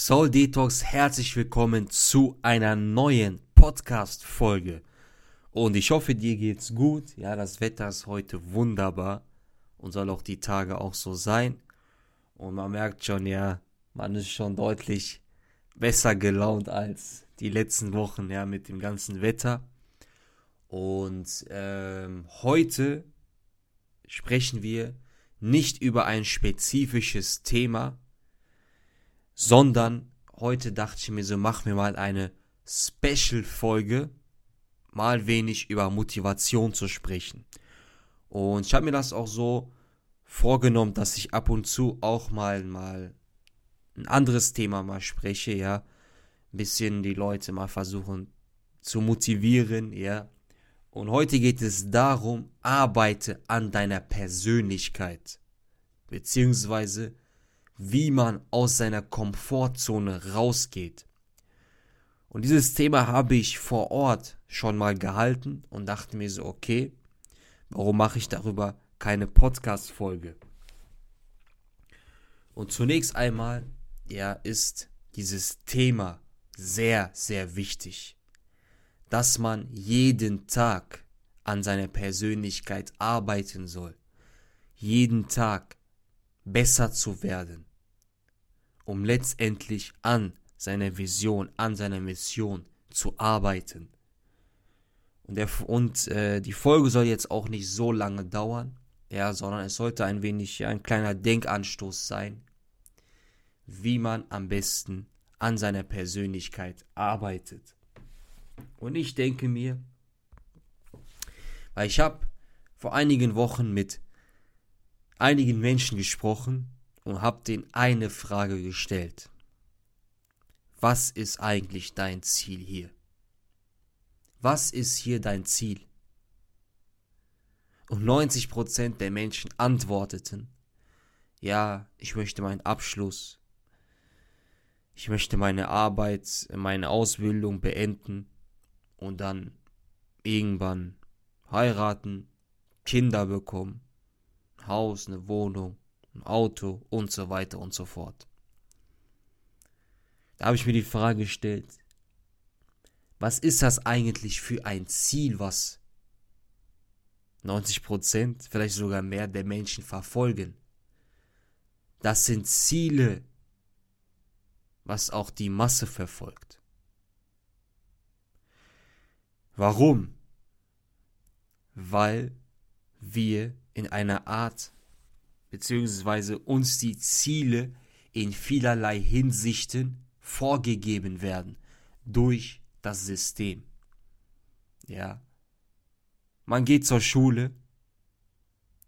Soul Detox, herzlich willkommen zu einer neuen Podcast-Folge. Und ich hoffe, dir geht's gut. Ja, das Wetter ist heute wunderbar und soll auch die Tage auch so sein. Und man merkt schon, ja, man ist schon deutlich besser gelaunt als die letzten Wochen, ja, mit dem ganzen Wetter. Und ähm, heute sprechen wir nicht über ein spezifisches Thema, sondern heute dachte ich mir so, mach mir mal eine Special-Folge, mal wenig über Motivation zu sprechen. Und ich habe mir das auch so vorgenommen, dass ich ab und zu auch mal mal ein anderes Thema mal spreche, ja, ein bisschen die Leute mal versuchen zu motivieren, ja. Und heute geht es darum, arbeite an deiner Persönlichkeit, beziehungsweise wie man aus seiner Komfortzone rausgeht. Und dieses Thema habe ich vor Ort schon mal gehalten und dachte mir so, okay, warum mache ich darüber keine Podcast-Folge? Und zunächst einmal, ja, ist dieses Thema sehr, sehr wichtig, dass man jeden Tag an seiner Persönlichkeit arbeiten soll, jeden Tag besser zu werden, um letztendlich an seiner Vision, an seiner Mission zu arbeiten. Und, der, und äh, die Folge soll jetzt auch nicht so lange dauern, ja, sondern es sollte ein wenig ein kleiner Denkanstoß sein, wie man am besten an seiner Persönlichkeit arbeitet. Und ich denke mir, weil ich habe vor einigen Wochen mit einigen Menschen gesprochen, und habe den eine Frage gestellt. Was ist eigentlich dein Ziel hier? Was ist hier dein Ziel? Und 90% der Menschen antworteten, ja, ich möchte meinen Abschluss, ich möchte meine Arbeit, meine Ausbildung beenden und dann irgendwann heiraten, Kinder bekommen, Haus, eine Wohnung, ein Auto und so weiter und so fort. Da habe ich mir die Frage gestellt, was ist das eigentlich für ein Ziel, was 90%, vielleicht sogar mehr der Menschen verfolgen? Das sind Ziele, was auch die Masse verfolgt. Warum? Weil wir in einer Art beziehungsweise uns die Ziele in vielerlei Hinsichten vorgegeben werden durch das System. Ja. Man geht zur Schule.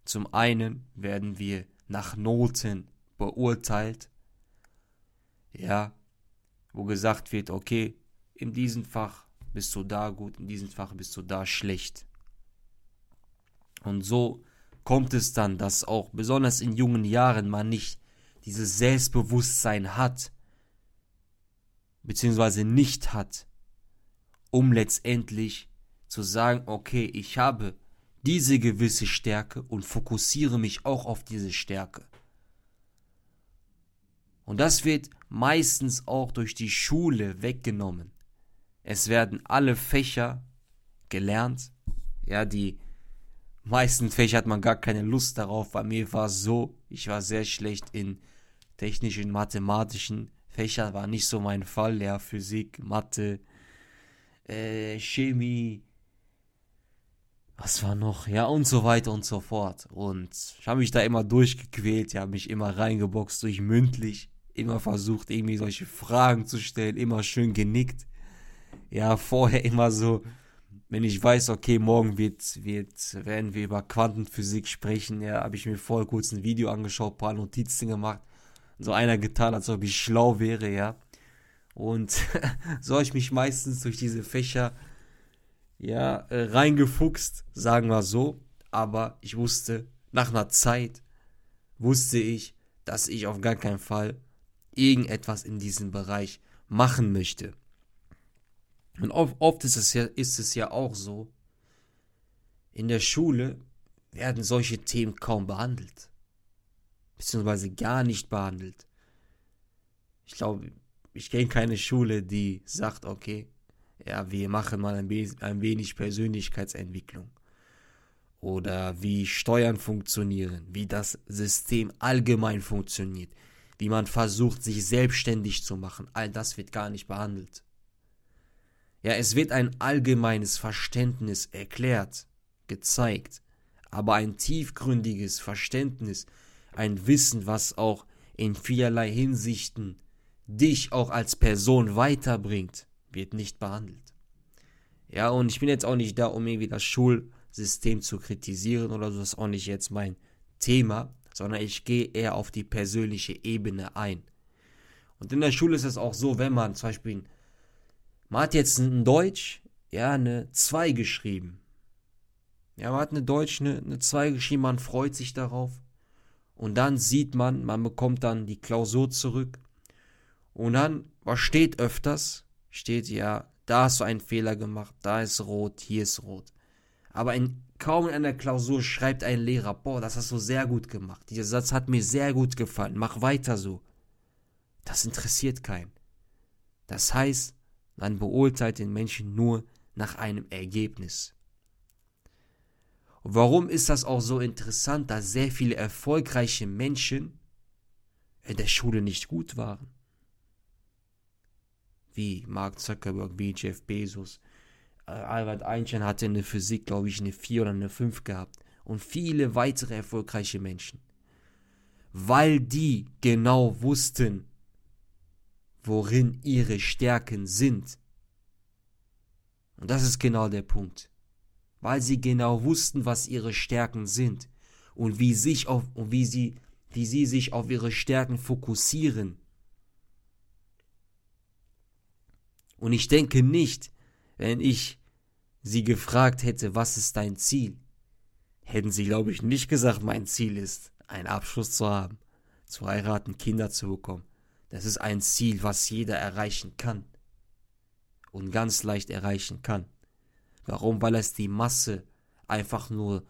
Zum einen werden wir nach Noten beurteilt. Ja. Wo gesagt wird, okay, in diesem Fach bist du da gut, in diesem Fach bist du da schlecht. Und so kommt es dann, dass auch besonders in jungen Jahren man nicht dieses Selbstbewusstsein hat, beziehungsweise nicht hat, um letztendlich zu sagen, okay, ich habe diese gewisse Stärke und fokussiere mich auch auf diese Stärke. Und das wird meistens auch durch die Schule weggenommen. Es werden alle Fächer gelernt, ja, die meisten Fächer hat man gar keine Lust darauf. Bei mir war es so, ich war sehr schlecht in technischen, mathematischen Fächern, war nicht so mein Fall. Ja, Physik, Mathe, äh, Chemie, was war noch? Ja, und so weiter und so fort. Und ich habe mich da immer durchgequält, ja, mich immer reingeboxt durch mündlich, immer versucht, irgendwie solche Fragen zu stellen, immer schön genickt. Ja, vorher immer so wenn ich weiß, okay, morgen wird, wird, werden wir über Quantenphysik sprechen, ja, habe ich mir vorher kurz ein Video angeschaut, paar Notizen gemacht, so einer getan, als ob ich schlau wäre, ja. Und so habe ich mich meistens durch diese Fächer, ja, äh, reingefuchst, sagen wir so. Aber ich wusste, nach einer Zeit wusste ich, dass ich auf gar keinen Fall irgendetwas in diesem Bereich machen möchte. Und oft, ist, es ja, ist es ja auch so, in der Schule werden solche Themen kaum behandelt. Beziehungsweise gar nicht behandelt. Ich glaube, ich kenne keine Schule, die sagt, okay, ja, wir machen mal ein, ein wenig Persönlichkeitsentwicklung. Oder wie Steuern funktionieren, wie das System allgemein funktioniert, wie man versucht, sich selbstständig zu machen. All das wird gar nicht behandelt. Ja, es wird ein allgemeines Verständnis erklärt, gezeigt, aber ein tiefgründiges Verständnis, ein Wissen, was auch in vielerlei Hinsichten dich auch als Person weiterbringt, wird nicht behandelt. Ja, und ich bin jetzt auch nicht da, um irgendwie das Schulsystem zu kritisieren oder so, das ist auch nicht jetzt mein Thema, sondern ich gehe eher auf die persönliche Ebene ein. Und in der Schule ist es auch so, wenn man zum Beispiel, man hat jetzt in Deutsch, ja, eine 2 geschrieben. Ja, man hat eine Deutsch, eine, eine 2 geschrieben, man freut sich darauf. Und dann sieht man, man bekommt dann die Klausur zurück. Und dann, was steht öfters? Steht ja, da hast du einen Fehler gemacht, da ist rot, hier ist rot. Aber in, kaum in einer Klausur schreibt ein Lehrer, boah, das hast du sehr gut gemacht. Dieser Satz hat mir sehr gut gefallen, mach weiter so. Das interessiert keinen. Das heißt, man beurteilt den Menschen nur nach einem Ergebnis. Und warum ist das auch so interessant, dass sehr viele erfolgreiche Menschen in der Schule nicht gut waren? Wie Mark Zuckerberg, wie Jeff Bezos. Äh, Albert Einstein hatte in der Physik, glaube ich, eine 4 oder eine 5 gehabt. Und viele weitere erfolgreiche Menschen. Weil die genau wussten, worin ihre Stärken sind. Und das ist genau der Punkt weil sie genau wussten, was ihre Stärken sind und wie sich auf und wie sie wie sie sich auf ihre Stärken fokussieren. Und ich denke nicht, wenn ich sie gefragt hätte, was ist dein Ziel, hätten sie, glaube ich, nicht gesagt, mein Ziel ist, einen Abschluss zu haben, zu heiraten, Kinder zu bekommen. Das ist ein Ziel, was jeder erreichen kann und ganz leicht erreichen kann. Warum? Weil es die Masse einfach nur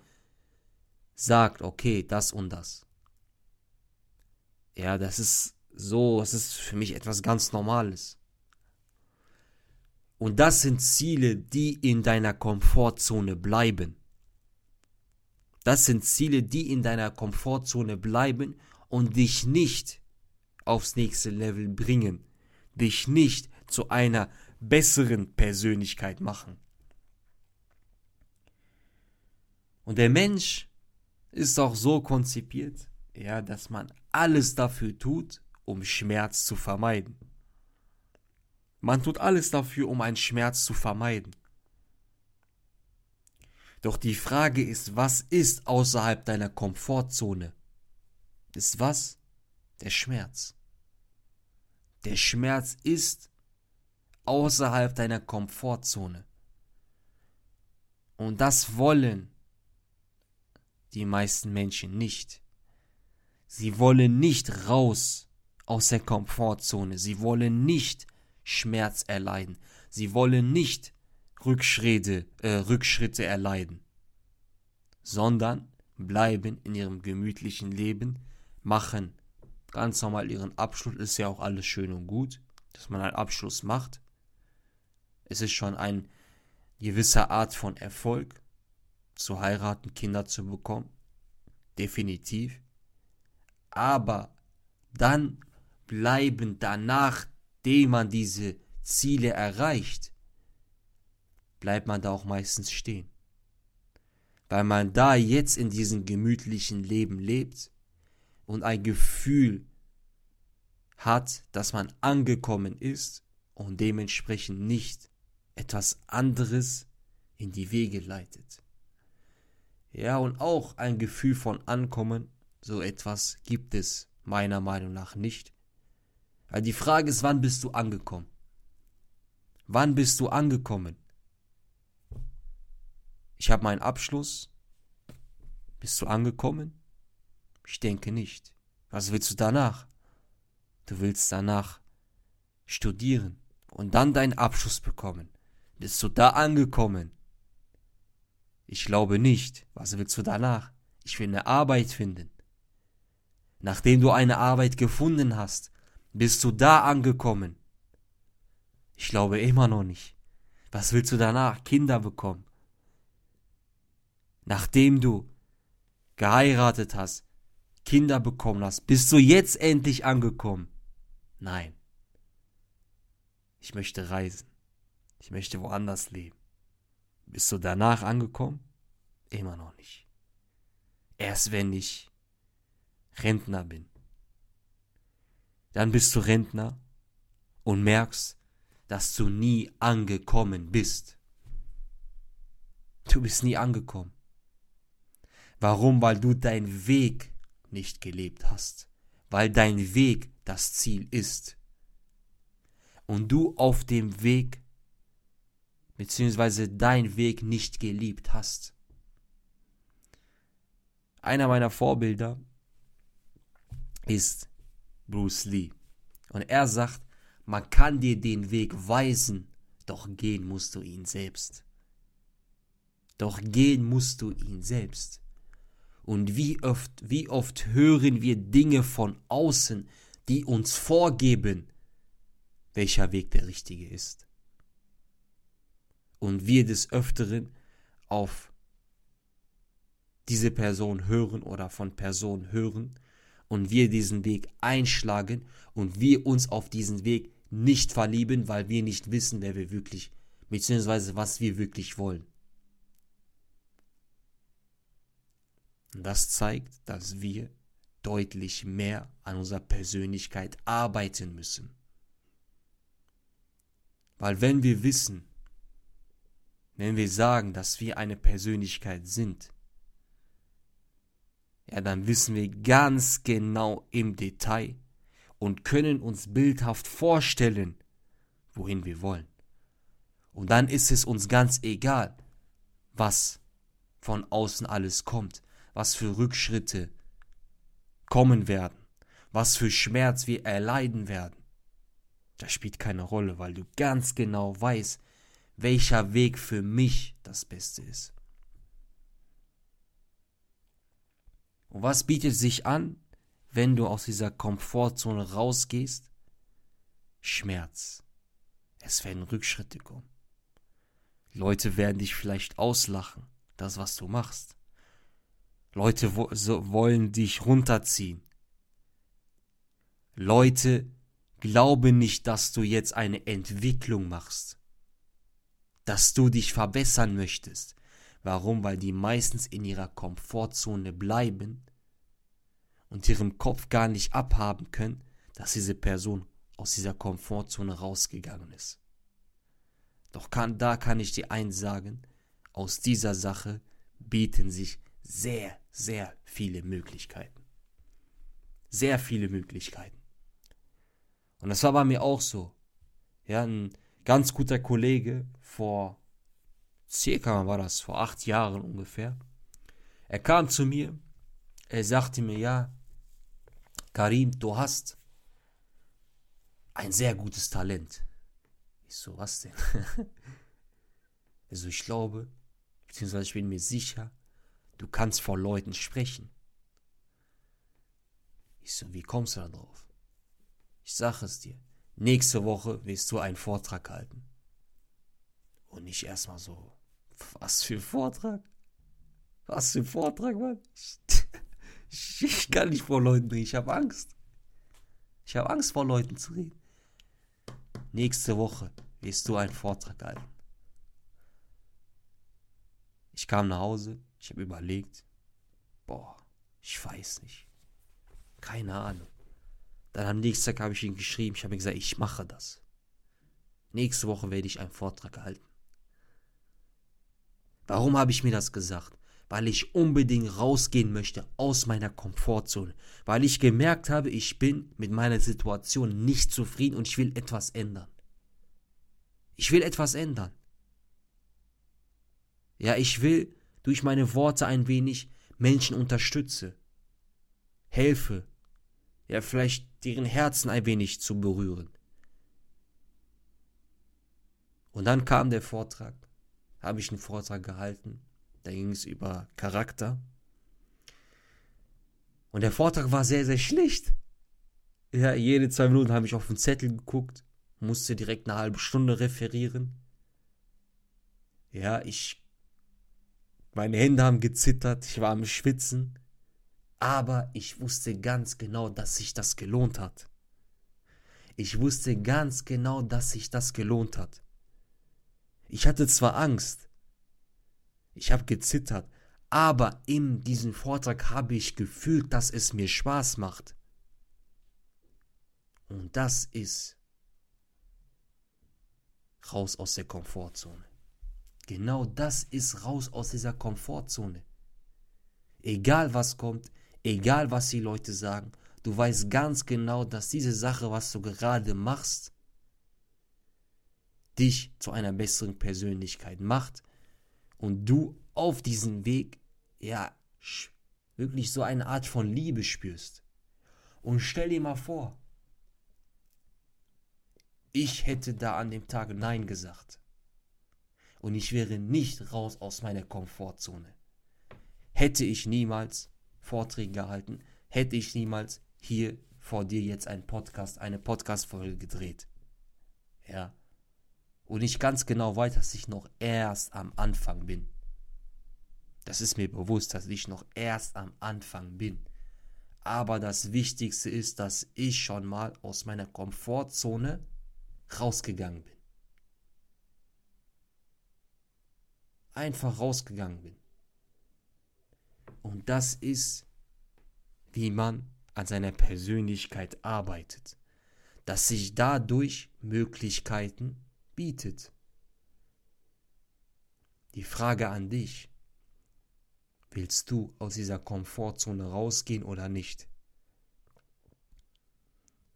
sagt, okay, das und das. Ja, das ist so, das ist für mich etwas ganz Normales. Und das sind Ziele, die in deiner Komfortzone bleiben. Das sind Ziele, die in deiner Komfortzone bleiben und dich nicht aufs nächste Level bringen, dich nicht zu einer besseren Persönlichkeit machen. Und der Mensch ist auch so konzipiert, ja, dass man alles dafür tut, um Schmerz zu vermeiden. Man tut alles dafür, um einen Schmerz zu vermeiden. Doch die Frage ist, was ist außerhalb deiner Komfortzone? Ist was? Der Schmerz. Der Schmerz ist außerhalb deiner Komfortzone. Und das wollen die meisten Menschen nicht. Sie wollen nicht raus aus der Komfortzone. Sie wollen nicht Schmerz erleiden. Sie wollen nicht Rückschritte, äh, Rückschritte erleiden, sondern bleiben in ihrem gemütlichen Leben, machen ganz normal ihren Abschluss. Ist ja auch alles schön und gut, dass man einen Abschluss macht. Es ist schon eine gewisse Art von Erfolg zu heiraten, Kinder zu bekommen. Definitiv. Aber dann bleiben danach, dem man diese Ziele erreicht, bleibt man da auch meistens stehen. Weil man da jetzt in diesem gemütlichen Leben lebt und ein Gefühl hat, dass man angekommen ist und dementsprechend nicht etwas anderes in die Wege leitet. Ja, und auch ein Gefühl von Ankommen, so etwas gibt es meiner Meinung nach nicht. Weil die Frage ist, wann bist du angekommen? Wann bist du angekommen? Ich habe meinen Abschluss. Bist du angekommen? Ich denke nicht. Was willst du danach? Du willst danach studieren und dann deinen Abschluss bekommen. Bist du da angekommen? Ich glaube nicht. Was willst du danach? Ich will eine Arbeit finden. Nachdem du eine Arbeit gefunden hast, bist du da angekommen. Ich glaube immer noch nicht. Was willst du danach? Kinder bekommen. Nachdem du geheiratet hast, Kinder bekommen hast, bist du jetzt endlich angekommen. Nein. Ich möchte reisen. Ich möchte woanders leben. Bist du danach angekommen? Immer noch nicht. Erst wenn ich Rentner bin. Dann bist du Rentner und merkst, dass du nie angekommen bist. Du bist nie angekommen. Warum? Weil du deinen Weg nicht gelebt hast. Weil dein Weg das Ziel ist. Und du auf dem Weg, beziehungsweise dein Weg nicht geliebt hast. Einer meiner Vorbilder ist Bruce Lee. Und er sagt, man kann dir den Weg weisen, doch gehen musst du ihn selbst. Doch gehen musst du ihn selbst. Und wie oft, wie oft hören wir Dinge von außen, die uns vorgeben, welcher Weg der richtige ist. Und wir des Öfteren auf diese Person hören oder von Personen hören und wir diesen Weg einschlagen und wir uns auf diesen Weg nicht verlieben, weil wir nicht wissen, wer wir wirklich, beziehungsweise was wir wirklich wollen. Und das zeigt, dass wir deutlich mehr an unserer Persönlichkeit arbeiten müssen. Weil wenn wir wissen, wenn wir sagen, dass wir eine Persönlichkeit sind, ja, dann wissen wir ganz genau im Detail und können uns bildhaft vorstellen, wohin wir wollen. Und dann ist es uns ganz egal, was von außen alles kommt, was für Rückschritte kommen werden, was für Schmerz wir erleiden werden. Das spielt keine Rolle, weil du ganz genau weißt, welcher Weg für mich das Beste ist. Und was bietet sich an, wenn du aus dieser Komfortzone rausgehst? Schmerz. Es werden Rückschritte kommen. Leute werden dich vielleicht auslachen, das was du machst. Leute wo, so, wollen dich runterziehen. Leute glauben nicht, dass du jetzt eine Entwicklung machst, dass du dich verbessern möchtest. Warum? Weil die meistens in ihrer Komfortzone bleiben und ihrem Kopf gar nicht abhaben können, dass diese Person aus dieser Komfortzone rausgegangen ist. Doch kann, da kann ich dir eins sagen, aus dieser Sache bieten sich sehr, sehr viele Möglichkeiten. Sehr viele Möglichkeiten. Und das war bei mir auch so. Ja, ein ganz guter Kollege vor circa, war das, vor acht Jahren ungefähr. Er kam zu mir, er sagte mir, ja, Karim, du hast ein sehr gutes Talent. Ich so, was denn? also ich glaube, beziehungsweise ich bin mir sicher, du kannst vor Leuten sprechen. Ich so, wie kommst du da drauf? Ich sag es dir, nächste Woche wirst du einen Vortrag halten. Und ich erstmal so, was für ein Vortrag? Was für ein Vortrag, Mann? Ich, ich kann nicht vor Leuten reden, ich habe Angst. Ich habe Angst vor Leuten zu reden. Nächste Woche wirst du einen Vortrag halten. Ich kam nach Hause, ich habe überlegt, boah, ich weiß nicht. Keine Ahnung. Dann am nächsten Tag habe ich ihn geschrieben, ich habe gesagt, ich mache das. Nächste Woche werde ich einen Vortrag halten. Warum habe ich mir das gesagt? Weil ich unbedingt rausgehen möchte aus meiner Komfortzone. Weil ich gemerkt habe, ich bin mit meiner Situation nicht zufrieden und ich will etwas ändern. Ich will etwas ändern. Ja, ich will durch meine Worte ein wenig Menschen unterstütze, helfe, ja, vielleicht deren Herzen ein wenig zu berühren. Und dann kam der Vortrag habe ich einen Vortrag gehalten. Da ging es über Charakter. Und der Vortrag war sehr, sehr schlicht. Ja, jede zwei Minuten habe ich auf den Zettel geguckt musste direkt eine halbe Stunde referieren. Ja, ich. Meine Hände haben gezittert, ich war am Schwitzen. Aber ich wusste ganz genau, dass sich das gelohnt hat. Ich wusste ganz genau, dass sich das gelohnt hat. Ich hatte zwar Angst, ich habe gezittert, aber in diesem Vortrag habe ich gefühlt, dass es mir Spaß macht. Und das ist raus aus der Komfortzone. Genau das ist raus aus dieser Komfortzone. Egal was kommt, egal was die Leute sagen, du weißt ganz genau, dass diese Sache, was du gerade machst, dich zu einer besseren Persönlichkeit macht und du auf diesem Weg, ja, wirklich so eine Art von Liebe spürst. Und stell dir mal vor, ich hätte da an dem Tag Nein gesagt. Und ich wäre nicht raus aus meiner Komfortzone. Hätte ich niemals Vorträge gehalten, hätte ich niemals hier vor dir jetzt einen Podcast, eine Podcast-Folge gedreht. Ja. Und ich ganz genau weiß, dass ich noch erst am Anfang bin. Das ist mir bewusst, dass ich noch erst am Anfang bin. Aber das Wichtigste ist, dass ich schon mal aus meiner Komfortzone rausgegangen bin. Einfach rausgegangen bin. Und das ist, wie man an seiner Persönlichkeit arbeitet, dass sich dadurch Möglichkeiten bietet. Die Frage an dich, willst du aus dieser Komfortzone rausgehen oder nicht?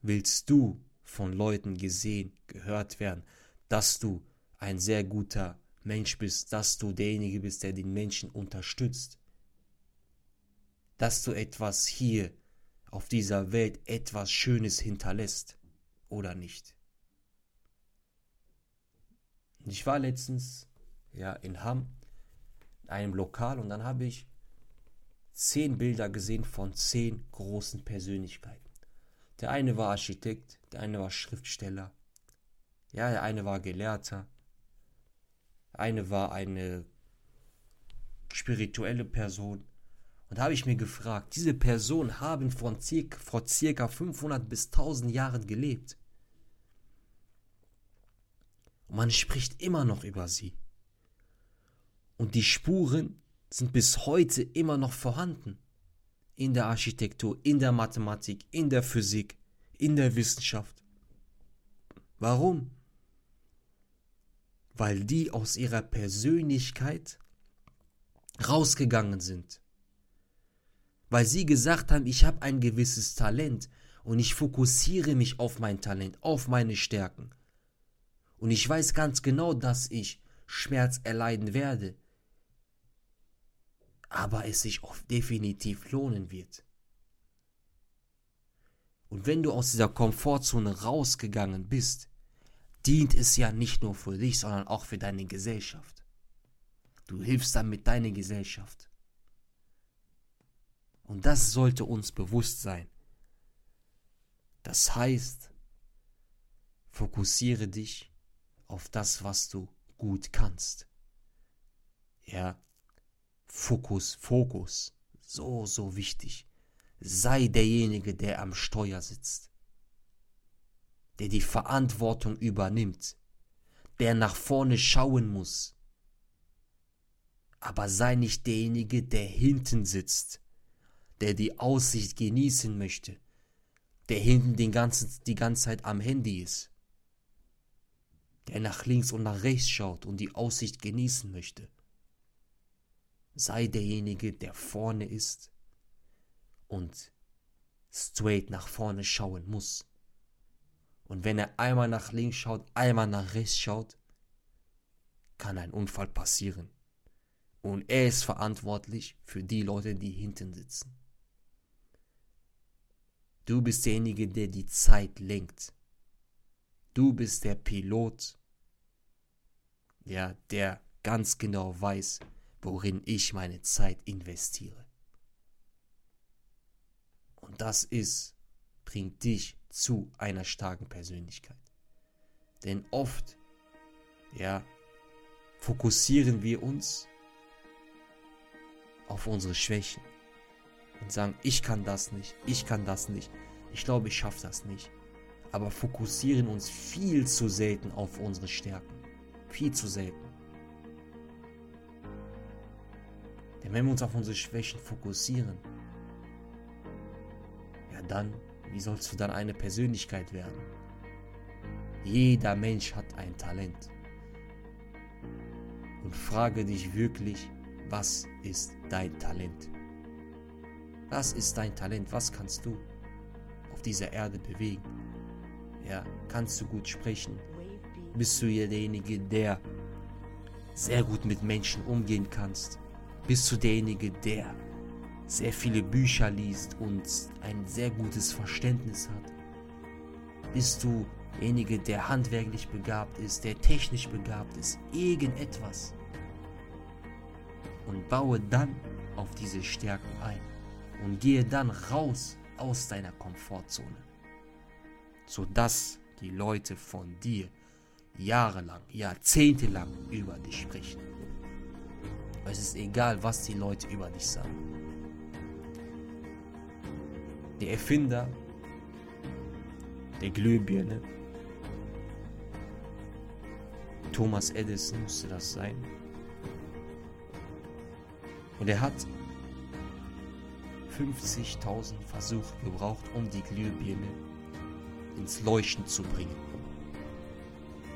Willst du von Leuten gesehen, gehört werden, dass du ein sehr guter Mensch bist, dass du derjenige bist, der den Menschen unterstützt, dass du etwas hier auf dieser Welt etwas Schönes hinterlässt oder nicht. Ich war letztens ja in Hamm in einem Lokal und dann habe ich zehn Bilder gesehen von zehn großen Persönlichkeiten. Der eine war Architekt, der eine war Schriftsteller, ja, der eine war Gelehrter, eine war eine spirituelle Person. Und da habe ich mir gefragt, diese Personen haben von circa, vor circa 500 bis 1000 Jahren gelebt. Und man spricht immer noch über sie. Und die Spuren sind bis heute immer noch vorhanden in der Architektur, in der Mathematik, in der Physik, in der Wissenschaft. Warum? Weil die aus ihrer Persönlichkeit rausgegangen sind. Weil sie gesagt haben, ich habe ein gewisses Talent und ich fokussiere mich auf mein Talent, auf meine Stärken. Und ich weiß ganz genau, dass ich Schmerz erleiden werde aber es sich auch definitiv lohnen wird. Und wenn du aus dieser Komfortzone rausgegangen bist, dient es ja nicht nur für dich, sondern auch für deine Gesellschaft. Du hilfst damit deine Gesellschaft. Und das sollte uns bewusst sein. Das heißt, fokussiere dich auf das, was du gut kannst. Ja, Fokus, Fokus. So, so wichtig. Sei derjenige, der am Steuer sitzt. Der die Verantwortung übernimmt. Der nach vorne schauen muss. Aber sei nicht derjenige, der hinten sitzt. Der die Aussicht genießen möchte. Der hinten den ganzen, die ganze Zeit am Handy ist. Der nach links und nach rechts schaut und die Aussicht genießen möchte sei derjenige, der vorne ist und straight nach vorne schauen muss. Und wenn er einmal nach links schaut, einmal nach rechts schaut, kann ein Unfall passieren. Und er ist verantwortlich für die Leute, die hinten sitzen. Du bist derjenige, der die Zeit lenkt. Du bist der Pilot, ja, der ganz genau weiß, worin ich meine Zeit investiere. Und das ist, bringt dich zu einer starken Persönlichkeit. Denn oft, ja, fokussieren wir uns auf unsere Schwächen und sagen, ich kann das nicht, ich kann das nicht, ich glaube, ich schaffe das nicht. Aber fokussieren uns viel zu selten auf unsere Stärken. Viel zu selten. Denn wenn wir uns auf unsere Schwächen fokussieren, ja dann, wie sollst du dann eine Persönlichkeit werden? Jeder Mensch hat ein Talent. Und frage dich wirklich, was ist dein Talent? Was ist dein Talent? Was kannst du auf dieser Erde bewegen? Ja, kannst du gut sprechen? Bist du derjenige, der sehr gut mit Menschen umgehen kannst? Bist du derjenige, der sehr viele Bücher liest und ein sehr gutes Verständnis hat? Bist du derjenige, der handwerklich begabt ist, der technisch begabt ist? Irgendetwas. Und baue dann auf diese Stärken ein und gehe dann raus aus deiner Komfortzone, sodass die Leute von dir jahrelang, jahrzehntelang über dich sprechen. Es ist egal, was die Leute über dich sagen. Der Erfinder der Glühbirne, Thomas Edison musste das sein. Und er hat 50.000 Versuche gebraucht, um die Glühbirne ins Leuchten zu bringen.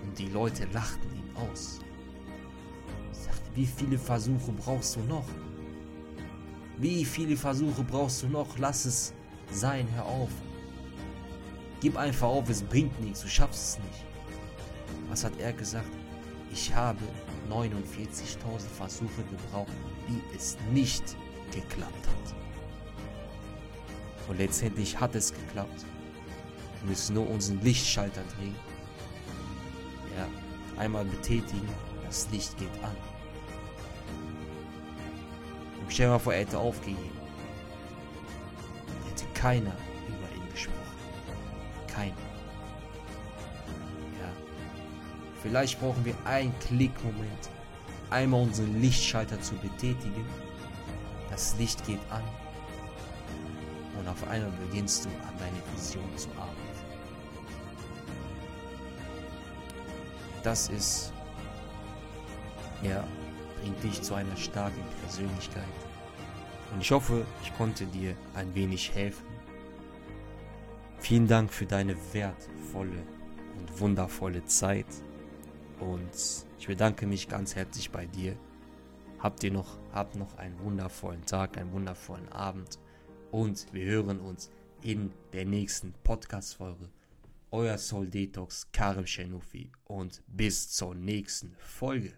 Und die Leute lachten ihn aus. Ich sagte, wie viele Versuche brauchst du noch? Wie viele Versuche brauchst du noch? Lass es sein, hör auf. Gib einfach auf, es bringt nichts, du schaffst es nicht. Was hat er gesagt? Ich habe 49.000 Versuche gebraucht, wie es nicht geklappt hat. Und letztendlich hat es geklappt. Wir müssen nur unseren Lichtschalter drehen. Ja, einmal betätigen, das Licht geht an. Und stell dir mal vor, er hätte aufgegeben. Keiner über ihn gesprochen. Keiner. Ja. Vielleicht brauchen wir einen Klickmoment. Einmal unseren Lichtschalter zu betätigen. Das Licht geht an und auf einmal beginnst du an deiner Vision zu arbeiten. Das ist, ja, bringt dich zu einer starken Persönlichkeit. Und ich hoffe, ich konnte dir ein wenig helfen. Vielen Dank für deine wertvolle und wundervolle Zeit. Und ich bedanke mich ganz herzlich bei dir. Habt ihr noch, habt noch einen wundervollen Tag, einen wundervollen Abend und wir hören uns in der nächsten Podcast-Folge. Euer Soul Detox Karim Shenufi und bis zur nächsten Folge.